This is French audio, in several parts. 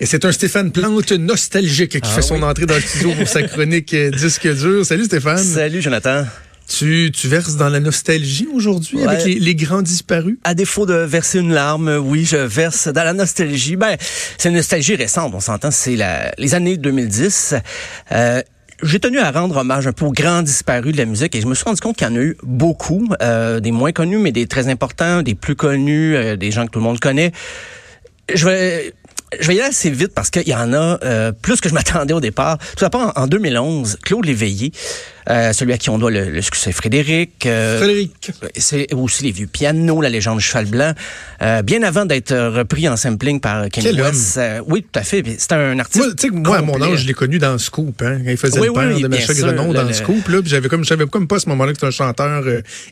Et c'est un Stéphane Plante nostalgique qui Ah fait son entrée dans le studio pour sa chronique euh, Disque dur. Salut Stéphane. Salut Jonathan. Tu, tu verses dans la nostalgie aujourd'hui Ouais. avec les, les grands disparus? À défaut de verser une larme, oui, je verse dans la nostalgie. Ben, c'est une nostalgie récente, on s'entend, c'est la, les années 2010. Euh, j'ai tenu à rendre hommage un peu aux grands disparus de la musique et je me suis rendu compte qu'il y en a eu beaucoup, euh, des moins connus, mais des très importants, des plus connus, euh, des gens que tout le monde connaît. Je vais, je vais y aller assez vite parce qu'il y en a euh, plus que je m'attendais au départ. Tout d'abord, en, en 2011, Claude Léveillé, euh, celui à qui on doit le, le succès Frédéric. euh, Frédéric. c'est aussi les vieux pianos, la légende du cheval blanc. Euh, bien avant d'être euh, repris en sampling par Kenny West. Oui, tout à fait. C'est un artiste. Moi, tu sais, que moi, à mon âge, je l'ai connu dans Scoop, hein, quand il faisait Oui, le père oui, de Macha Grenon dans le- Scoop, là, puis j'avais comme, je savais comme pas à ce moment-là que c'était un chanteur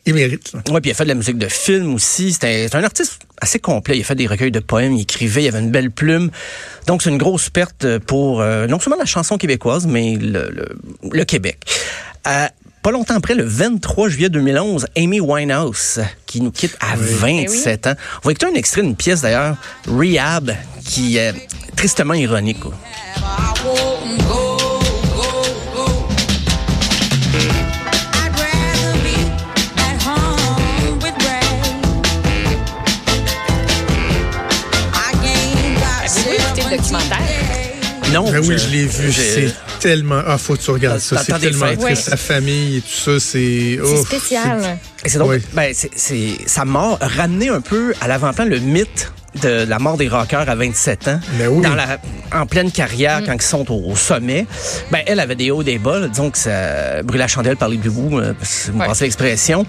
émérite. Oui, puis il a fait de la musique de film aussi. C'était c'est un artiste assez complet. Il a fait des recueils de poèmes, il écrivait, il avait une belle plume. Donc, c'est une grosse perte pour euh, non seulement la chanson québécoise, mais le, le, le Québec. Euh, pas longtemps après, le 23 juillet 2011, Amy Winehouse, qui nous quitte à 27 ans. On va écouter un extrait d'une pièce d'ailleurs, Rehab, qui est tristement ironique. quoi. Non, Ben oui, je l'ai vu. C'est tellement. Ah, faut que tu regardes ça. C'est tellement fêtes. triste. Ouais. Sa famille et tout ça, c'est. C'est spécial. Et c'est donc, Oui. ben, c'est, sa mort a ramené un peu à l'avant-plan le mythe de la mort des rockers à 27 ans. Ben oui. Dans la, en pleine carrière, quand ils sont au, au sommet. Ben, elle avait des hauts, des bas. là. Disons que ça brûle la chandelle par les deux bouts, si vous me Ouais. passez l'expression.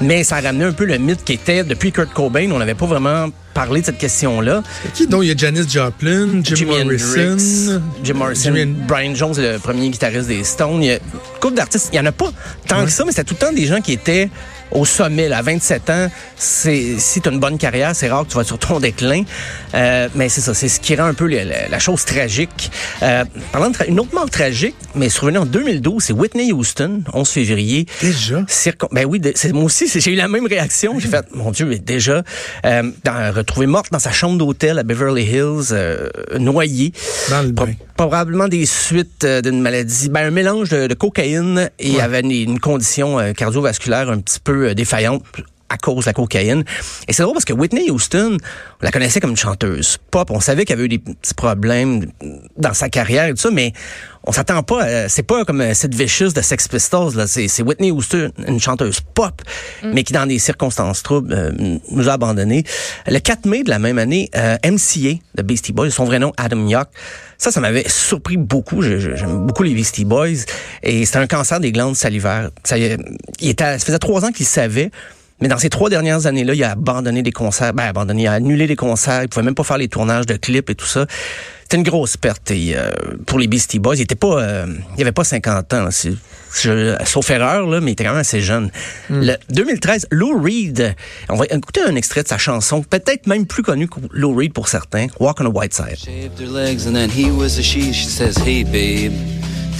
Mais ça a ramené un peu le mythe qui était, depuis Kurt Cobain, on n'avait pas vraiment parlé de cette question-là. Qui donc? Il y a Janis Joplin, Jim Jimi Morrison. Hendrix, Jim Morrison, Brian Jones, le premier guitariste des Stones. Il y a une couple d'artistes. Il y en a pas tant que ça, mais c'était tout le temps des gens qui étaient au sommet. Là, à 27 ans, c'est si tu as une bonne carrière, c'est rare que tu vas sur ton déclin. Euh, mais c'est ça, c'est ce qui rend un peu le- la, la chose tragique. Euh, parlant de tra- une autre mort tragique, mais survenue en 2012, c'est Whitney Houston, 11 février. Déjà? Circon- ben oui, de- c'est moi aussi, c'est- j'ai eu la même réaction. J'ai fait, mon Dieu, mais déjà, euh, dans- retrouvée morte dans sa chambre d'hôtel à Beverly Hills, euh, noyée. Dans le Pro- bain. probablement des suites euh, d'une maladie, ben un mélange de, de cocaïne et Ouais. avait une, une condition euh, cardiovasculaire un petit peu défaillante à cause de la cocaïne. Et c'est drôle parce que Whitney Houston, on la connaissait comme une chanteuse pop. On savait qu'elle avait eu des petits problèmes dans sa carrière et tout ça, mais on s'attend pas, à- c'est pas comme euh, Sid Vicious de Sex Pistols, là. C'est, c'est Whitney Houston, une chanteuse pop, mais qui dans des circonstances troubles euh, nous a abandonnés. Le 4 mai de la même année, euh, MCA de Beastie Boys, son vrai nom Adam Yock, ça, ça m'avait surpris beaucoup. Je- je- J'aime beaucoup les Beastie Boys. Et c'était un cancer des glandes salivaires. Ça, il était, ça faisait trois ans qu'il savait. Mais dans ces trois dernières années-là, il a abandonné des concerts, ben abandonné, il a annulé des concerts, il pouvait même pas faire les tournages de clips et tout ça. C'était une grosse perte et, euh, pour les Beastie Boys. Il était pas, euh, il avait pas 50 ans, si- je- sauf erreur là, mais il était quand même assez jeune. Le 2013, Lou Reed. On va écouter un extrait de sa chanson, peut-être même plus connue que Lou Reed pour certains, Walk on the White Side.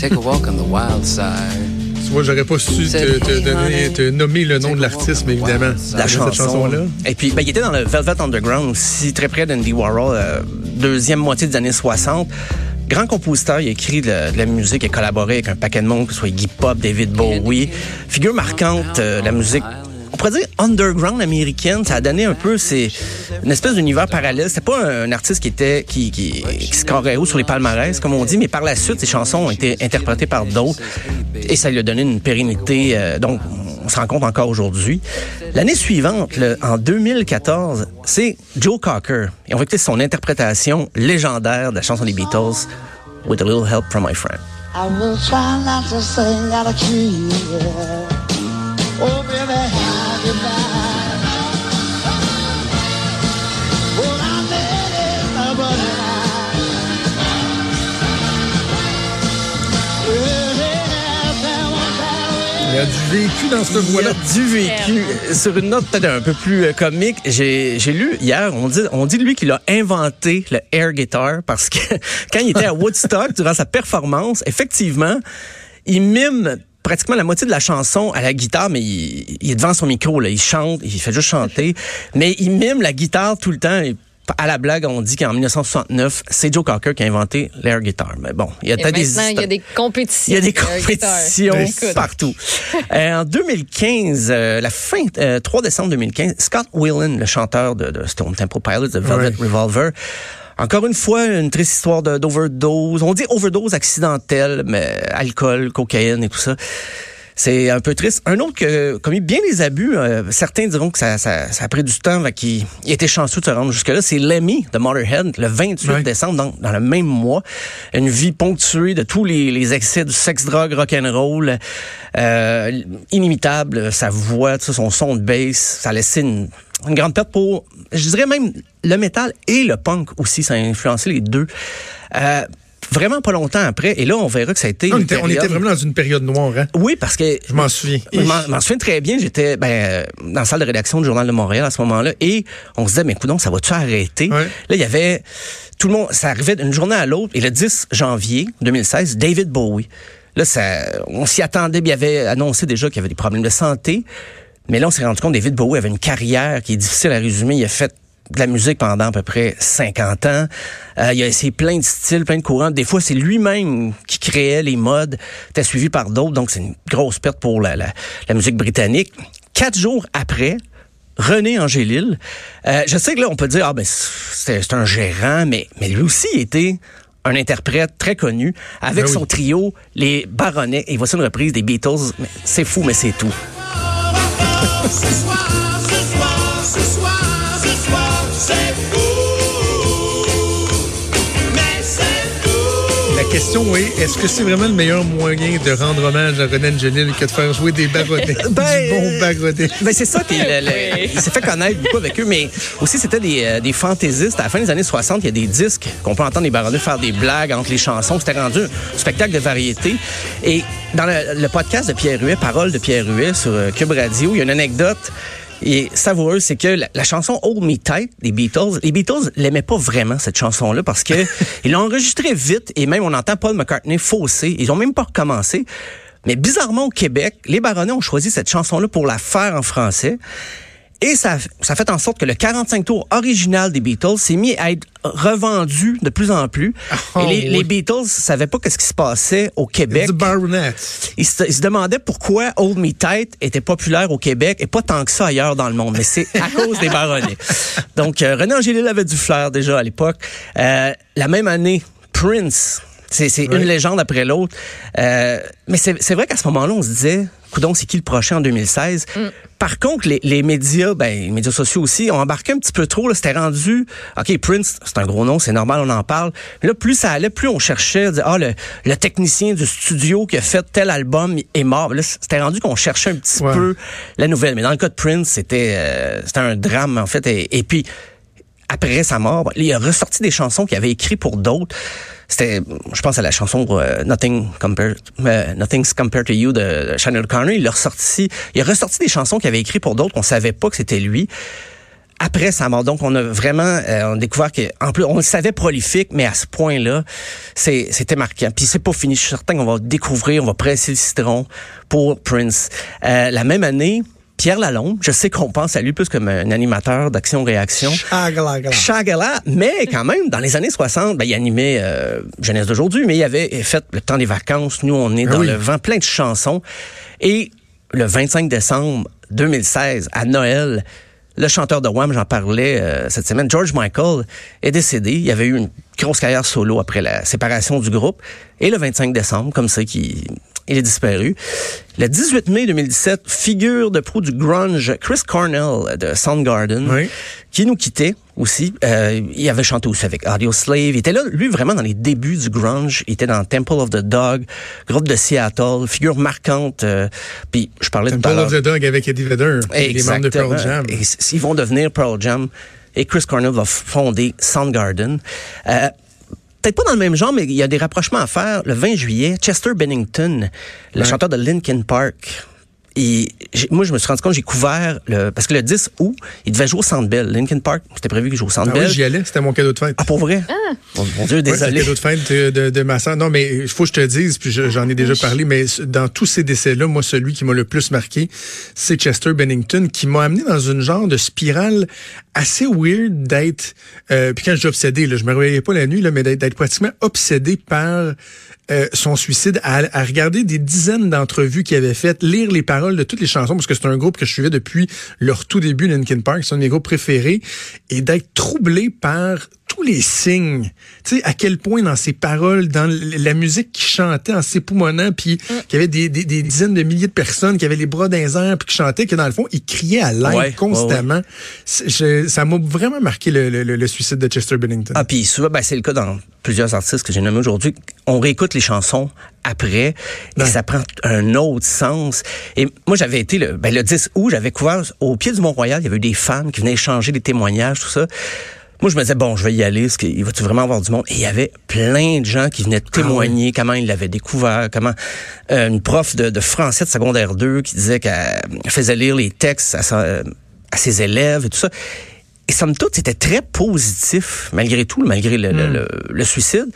take a walk on the wild side. Tu vois, j'aurais pas su te, te donner, te nommer le nom de l'artiste, mais évidemment. la Cette chanson. chanson-là. Et puis, ben, il était dans le Velvet Underground aussi, très près d'Andy Warhol, euh, deuxième moitié des années 60. Grand compositeur, il a écrit de la, de la musique, il a collaboré avec un paquet de monde, que ce soit Iggy Pop, David Bowie. Figure marquante euh, de la musique. On pourrait dire underground américaine, ça a donné un peu c'est une espèce d'univers parallèle. C'était pas un, artiste qui était qui qui, qui scorait haut sur les palmarès comme on dit, mais par la suite ses chansons ont été interprétées par d'autres et ça lui a donné une pérennité. euh, donc on se rend compte encore aujourd'hui. L'année suivante, le- en 2014, c'est Joe Cocker. Et on va écouter son interprétation légendaire de la chanson des Beatles, With a Little Help from My Friend. I will try not to sing out of key. Oh, baby, y a du vécu dans y voie-là. du vécu. Sur une note peut-être un peu plus euh, comique, j'ai lu hier, on dit, on dit lui qu'il a inventé le air guitar parce que quand il était à Woodstock, durant sa performance, effectivement, il mime pratiquement la moitié de la chanson à la guitare, mais il, il est devant son micro, là, il chante, il fait juste chanter, mais il mime la guitare tout le temps. Et à la blague, on dit qu'en 1969, c'est Joe Cocker qui a inventé l'air guitar. Mais bon, il y a peut-être des il y a des compétitions. il y a des compétitions Écoute. partout. Euh, en 2015, euh, la fin, euh, 3 décembre 2015, Scott Whelan, le chanteur de, de Stone Temple Pilots, de Velvet. Revolver, encore une fois, une triste histoire d'overdose. On dit overdose accidentelle, mais alcool, cocaïne et tout ça. C'est un peu triste. Un autre qui a commis bien des abus, euh, certains diront que ça, ça, ça a pris du temps, qu'il il était chanceux de se rendre jusque-là, c'est Lemmy de Motorhead, le 28 Ouais. décembre, dans, dans le même mois. Une vie ponctuée de tous les, les excès du sexe, drogue, rock'n'roll, euh, inimitable, sa voix, son son de bass, ça a laissé une, une grande perte pour, je dirais même, le métal et le punk aussi, ça a influencé les deux. Euh, vraiment pas longtemps après, et là, on verra que ça a été... On une était, on était période- vraiment dans une période noire, hein? oui, parce que Je m'en souviens. je m'en- souviens très bien. J'étais ben, euh, dans la salle de rédaction du Journal de Montréal à ce moment-là et on se disait, mais écoute, ça va-tu arrêter? Ouais. Là, il y avait tout le monde, ça arrivait d'une journée à l'autre. Et le 10 janvier 2016, David Bowie. Là, ça, on s'y attendait. puis Il avait annoncé déjà qu'il y avait des problèmes de santé. Mais là, on s'est rendu compte David Bowie avait une carrière qui est difficile à résumer. Il a fait de la musique pendant à peu près 50 ans. Euh, il a essayé plein de styles, plein de courants. Des fois, c'est lui-même qui créait les modes. Était suivi par d'autres, donc c'est une grosse perte pour la, la, la musique britannique. Quatre jours après, René Angélil, euh, je sais que là, on peut dire, ah ben, c'est un gérant, mais, mais lui aussi était un interprète très connu avec Ben oui. son trio, les Baronnets. Et voici une reprise des Beatles. C'est fou, mais c'est tout. Ce soir, ce soir, question est, est-ce que c'est vraiment le meilleur moyen de rendre hommage à René Angelil que de faire jouer des barodets? Ben, du bon barodet. Ben c'est ça, puis le- le- il s'est fait connaître beaucoup avec eux, mais aussi c'était des, euh, des fantaisistes. À la fin des années 60, il y a des disques qu'on peut entendre les baronnets faire des blagues entre les chansons. C'était rendu un spectacle de variété. Et dans le, le podcast de Pierre Huet, Parole de Pierre Huet sur euh, Cube Radio, il y a une anecdote et savoureuse, c'est que la, la chanson Hold Me Tight des Beatles, les Beatles l'aimaient pas vraiment cette chanson-là parce que ils l'ont enregistrée vite et même on entend Paul McCartney fausser. Ils ont même pas recommencé. Mais bizarrement, au Québec, les Baronnets ont choisi cette chanson-là pour la faire en français. Et ça, ça fait en sorte que le 45 tours original des Beatles s'est mis à être revendu de plus en plus. Oh, et les, oui. les Beatles savaient pas qu'est-ce qui se passait au Québec. Ils se, ils se demandaient pourquoi Old Me Tight était populaire au Québec et pas tant que ça ailleurs dans le monde. Mais c'est à cause des baronnets. Donc, euh, René Angélil avait du flair déjà à l'époque. Euh, la même année, Prince. C'est une légende après l'autre. Euh, mais c'est vrai qu'à ce moment-là, on se disait, coudon, c'est qui le prochain en 2016? Par contre, les, les médias, ben, les médias sociaux aussi, ont embarqué un petit peu trop. là. C'était rendu, OK, Prince, c'est un gros nom, c'est normal, on en parle. Mais là, plus ça allait, plus on cherchait, dire, ah, le, le technicien du studio qui a fait tel album est mort. Là, c'était rendu qu'on cherchait un petit Ouais. peu la nouvelle. Mais dans le cas de Prince, c'était euh, c'était un drame, en fait. Et, et puis, après sa mort, il a ressorti des chansons qu'il avait écrites pour d'autres. C'était, je pense à la chanson euh, Nothing Compared, euh, Nothing's Compared to You de Chanel Connery. Il a ressorti, il a ressorti des chansons qu'il avait écrites pour d'autres. On savait pas que c'était lui. Après sa mort, donc on a vraiment euh, découvert que en plus on le savait prolifique, mais à ce point-là, c'était marquant. Puis c'est pas fini. Je suis certain qu'on va découvrir, on va presser le citron pour Prince. La même année. Pierre Lalonde, je sais qu'on pense à lui plus comme un animateur d'action-réaction. Chagala. Chagala, mais quand même, dans les années 60, ben, il animait euh, Jeunesse d'aujourd'hui, mais il avait fait le temps des vacances. Nous, on est Ah dans oui. le vent, plein de chansons. Et le 25 décembre 2016, à Noël, le chanteur de Wham, j'en parlais euh, cette semaine, George Michael, est décédé. Il avait eu une grosse carrière solo après la séparation du groupe. Et le 25 décembre, comme ça, qui il est disparu. Le 18 mai 2017, figure de proue du grunge Chris Cornell de Soundgarden, Oui. qui nous quittait aussi. Euh, il avait chanté aussi avec Audio Slave. Il était là, lui, vraiment dans les débuts du grunge. Il était dans Temple of the Dog, groupe de Seattle, figure marquante. euh, puis je parlais tout à Temple of the Dog avec Eddie Vedder, les membres de Pearl. Jam. Et ils vont devenir Pearl Jam. Et Chris Cornell va fonder Soundgarden. Euh, Peut-être pas dans le même genre, mais il y a des rapprochements à faire. Le 20 juillet, Chester Bennington, le Ouais. chanteur de Linkin Park, et moi, je me suis rendu compte, j'ai couvert, le, parce que le 10 août, il devait jouer au Centre Bell. Linkin Park, c'était prévu qu'il joue au Centre Ah oui, j'y allais, c'était mon cadeau de fête. Ah, pour vrai? Mon, mon Dieu, Ouais, désolé. cadeau de fête de, de, de ma sœur. Non, mais il faut que je te dise, puis je- j'en ai déjà parlé, mais dans tous ces décès-là, moi, celui qui m'a le plus marqué, c'est Chester Bennington, qui m'a amené dans une genre de spirale assez weird d'être... Euh, puis quand je obsédé, là, je me réveillais pas la nuit, là, mais d'être d'être pratiquement obsédé par euh, son suicide, à, à regarder des dizaines d'entrevues qu'il avait faites, lire les paroles de toutes les chansons, parce que c'est un groupe que je suivais depuis leur tout début, Linkin Park, c'est un de mes groupes préférés, et d'être troublé par tous les signes. Tu sais, à quel point dans ses paroles, dans la musique qu'il chantait en s'époumonnant, puis qu'il y avait des, des, des dizaines de milliers de personnes qui avaient les bras dans les airs, puis qui chantaient, que dans le fond, il criait à l'aide Ouais, constamment. Je- ça m'a vraiment marqué le, le- le- le suicide de Chester Bennington. Ah, puis souvent, ben, c'est le cas dans plusieurs artistes que j'ai nommés aujourd'hui. On réécoute les chansons après et ça prend un autre sens. Et moi, j'avais été le, ben, le 10 août, j'avais couvert au pied du Mont-Royal, il y avait eu des fans qui venaient échanger des témoignages, tout ça. Moi, je me disais, bon, je vais y aller, parce qu'il va-tu vraiment avoir du monde? Et il y avait plein de gens qui venaient témoigner comment ils l'avaient découvert, comment euh, une prof de, de français de secondaire 2 qui disait qu'elle faisait lire les textes à, sa- à ses élèves et tout ça. Et somme toute, c'était très positif, malgré tout, malgré le, le- le- le suicide.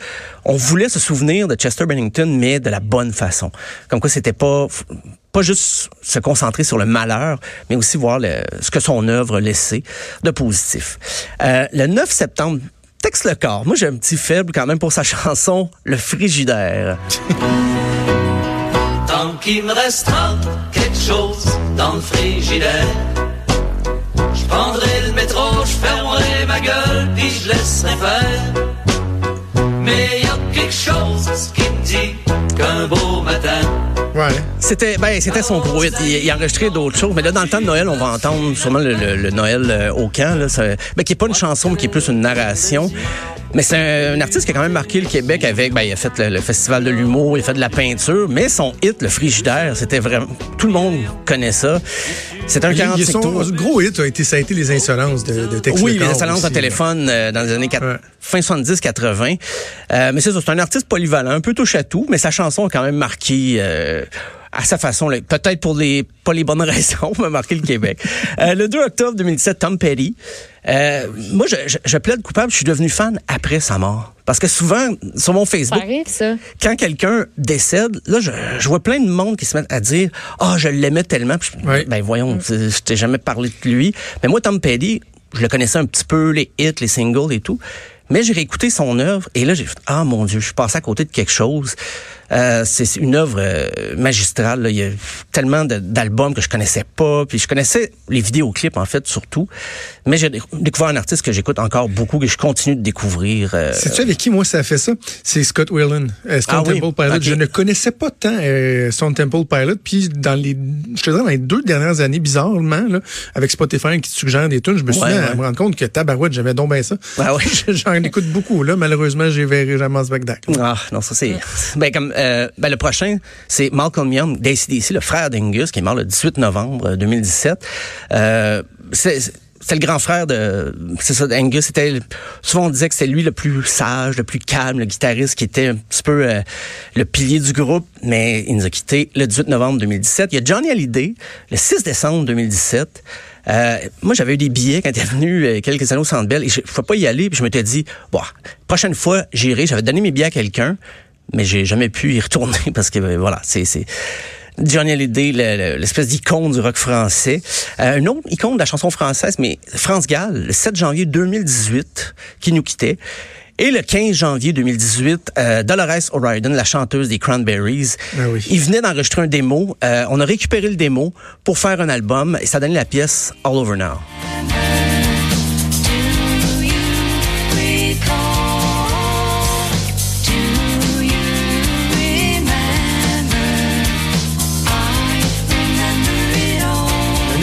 On voulait se souvenir de Chester Bennington, mais de la bonne façon. Comme quoi, c'était pas pas juste se concentrer sur le malheur, mais aussi voir ce que son œuvre laissait de positif. Euh, le 9 septembre, texte le corps. Moi, j'ai un petit faible quand même pour sa chanson Le Frigidaire. Tant qu'il me restera quelque chose dans le frigidaire. Je prendrai le métro, je fermerai ma gueule, puis je laisserai faire. Mais y a quelque chose C'était ben c'était son gros. Il, il a enregistré d'autres choses, mais là dans le temps de Noël, on va entendre sûrement le, Noël euh, au camp là, ça- qui est pas une chanson, mais qui est plus une narration. Mais c'est un, un artiste qui a quand même marqué le Québec avec ben il a fait le, le festival de l'humour, il a fait de la peinture, mais son hit le frigidaire, c'était vraiment tout le monde connaît ça. C'est un Il- il- 45 son tours. gros hit a été, ça a été les insolences de, de Tex Oui, les aussi, au téléphone euh, dans les années Ouais. fin 70-80. Euh, mais c'est ça, c'est un artiste polyvalent, un peu touche à tout, mais sa chanson a quand même marqué euh, à sa façon, peut-être pour les pas les bonnes raisons, m'a marqué le Québec. Euh, le 2 octobre 2017, Tom Petty. Euh, moi, je, je, je plaide coupable, je suis devenu fan après sa mort. Parce que souvent, sur mon Ça Facebook, arrive, ça. quand quelqu'un décède, là, je, je vois plein de monde qui se mettent à dire Ah, je l'aimais tellement. Ouais. Ben voyons, je je t'ai jamais parlé de lui. Mais moi, Tom Petty, je le connaissais un petit peu, les hits, les singles et tout. Mais j'ai réécouté son œuvre et là, j'ai fait Ah mon Dieu, je suis passé à côté de quelque chose. Euh, c'est c'est une œuvre euh, magistrale. là. Il y a tellement d'albums que je connaissais pas. Puis je connaissais les vidéoclips, en fait, surtout. Mais j'ai dé- découvert un artiste que j'écoute encore beaucoup, que je continue de découvrir. euh, Sais-tu avec qui, moi, ça a fait ça? C'est Scott Whelan, euh, Stone Ah oui? Temple Pilot. Je ne connaissais pas tant euh, Stone Temple Pilot. Puis, dans les, je te dirais, dans les deux dernières années, bizarrement, là, avec Spotify qui te suggère des tunes, je me suis Ouais, mis à ouais. me rendre compte que tabarouette, j'aimais donc bien ça. Ah oui? J'en écoute beaucoup, là. Malheureusement, j'ai verré jamais ce. Ah, non, ça c'est. Ben, comme, euh, ben, le prochain, c'est Malcolm Young d'ACDC, le frère d'Angus, qui est mort le 18 novembre euh, 2017. Euh, c'est. c'est- le grand frère de, c'est ça, d'Angus. C'était, souvent on disait que c'était lui le plus sage, le plus calme, le guitariste qui était un petit peu euh, le pilier du groupe, mais il nous a quittés le 18 novembre 2017. Il y a Johnny Hallyday, le 6 décembre 2017. Euh, moi, j'avais eu des billets quand il est venu euh, quelques années au Centre et je ne pouvais pas y aller. Puis je m'étais dit, bon, prochaine fois, j'irai. J'avais donné mes billets à quelqu'un, mais j'ai jamais pu y retourner parce que euh, voilà, c'est c'est Johnny Hallyday, le- le- l'espèce d'icône du rock français. Euh, une autre icône de la chanson française, mais France Gall, le 7 janvier 2018, qui nous quittait. Et le 15 janvier 2018, euh, Dolores O'Riordan, la chanteuse des Cranberries, Ah oui. il venait d'enregistrer un démo. Euh, on a récupéré le démo pour faire un album et ça donnait la pièce All Over Now.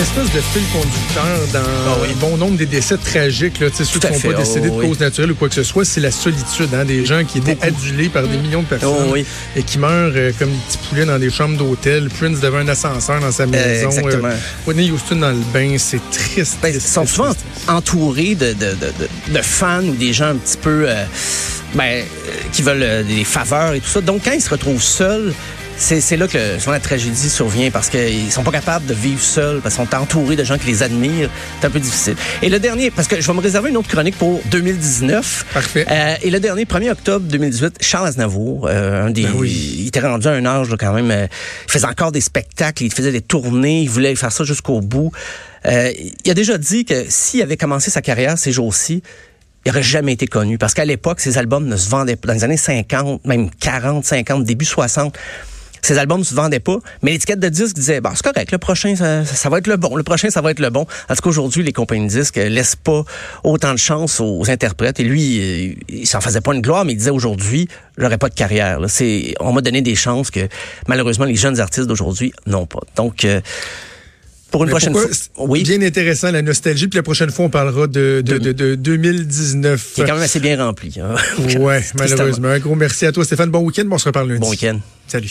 Espèce de fil conducteur dans Ah oui. bon nombre des décès tragiques, là, ceux qui ne sont pas décédés oh de cause naturelle ou quoi que ce soit, c'est la solitude, hein, des gens qui étaient adulés par des millions de personnes Oh oui. et qui meurent euh, comme des petits poulets dans des chambres d'hôtel. Prince devant un ascenseur dans sa maison. exactement. Whitney Houston dans le bain, c'est triste. Ben, ils sont souvent entourés de, de, de, fans ou des gens un petit peu euh, ben, euh, qui veulent euh, des faveurs et tout ça. Donc, quand ils se retrouvent seuls, c'est c'est là que souvent la tragédie survient parce qu'ils sont pas capables de vivre seuls, parce qu'ils sont entourés de gens qui les admirent. C'est un peu difficile. Et le dernier, parce que je vais me réserver une autre chronique pour 2019. Parfait. Euh, et le dernier, 1er octobre 2018, Charles Aznavour, euh, un des, Ben oui. il était rendu à un âge là, quand même, euh, il faisait encore des spectacles, il faisait des tournées, il voulait faire ça jusqu'au bout. Euh, il a déjà dit que s'il avait commencé sa carrière ces jours-ci, il aurait jamais été connu. Parce qu'à l'époque, ses albums ne se vendaient pas. Dans les années 50, même 40, 50, début 60, ses albums ne se vendaient pas. Mais l'étiquette de disque disait, bon, c'est correct, le prochain, ça, ça va être le bon. Le prochain, ça va être le bon. En tout cas, aujourd'hui, les compagnies de disques laissent pas autant de chance aux interprètes. Et lui, il s'en faisait pas une gloire, mais il disait aujourd'hui, j'aurais pas de carrière. là. C'est, on m'a donné des chances que, malheureusement, les jeunes artistes d'aujourd'hui n'ont pas. Donc, euh, pour une Mais prochaine fois. Oui. Bien intéressant, la nostalgie. Puis la prochaine fois, on parlera de, de, de, de 2019. qui est quand même assez bien rempli. hein. Ouais, malheureusement. Un gros merci à toi, Stéphane. Bon week-end. Bon, on se reparle lundi. Bon week-end. Salut.